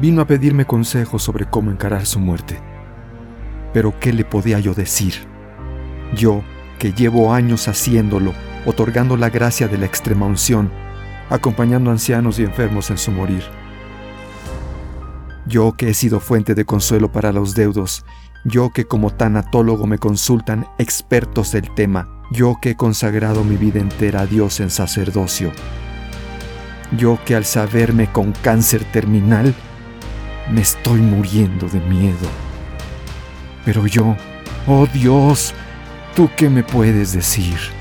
vino a pedirme consejos sobre cómo encarar su muerte. Pero ¿qué le podía yo decir? Yo, que llevo años haciéndolo, otorgando la gracia de la extrema unción, acompañando ancianos y enfermos en su morir. Yo que he sido fuente de consuelo para los deudos, yo que como tanatólogo me consultan expertos del tema, yo que he consagrado mi vida entera a Dios en sacerdocio, yo que al saberme con cáncer terminal, me estoy muriendo de miedo. Pero yo, oh Dios, ¿tú qué me puedes decir?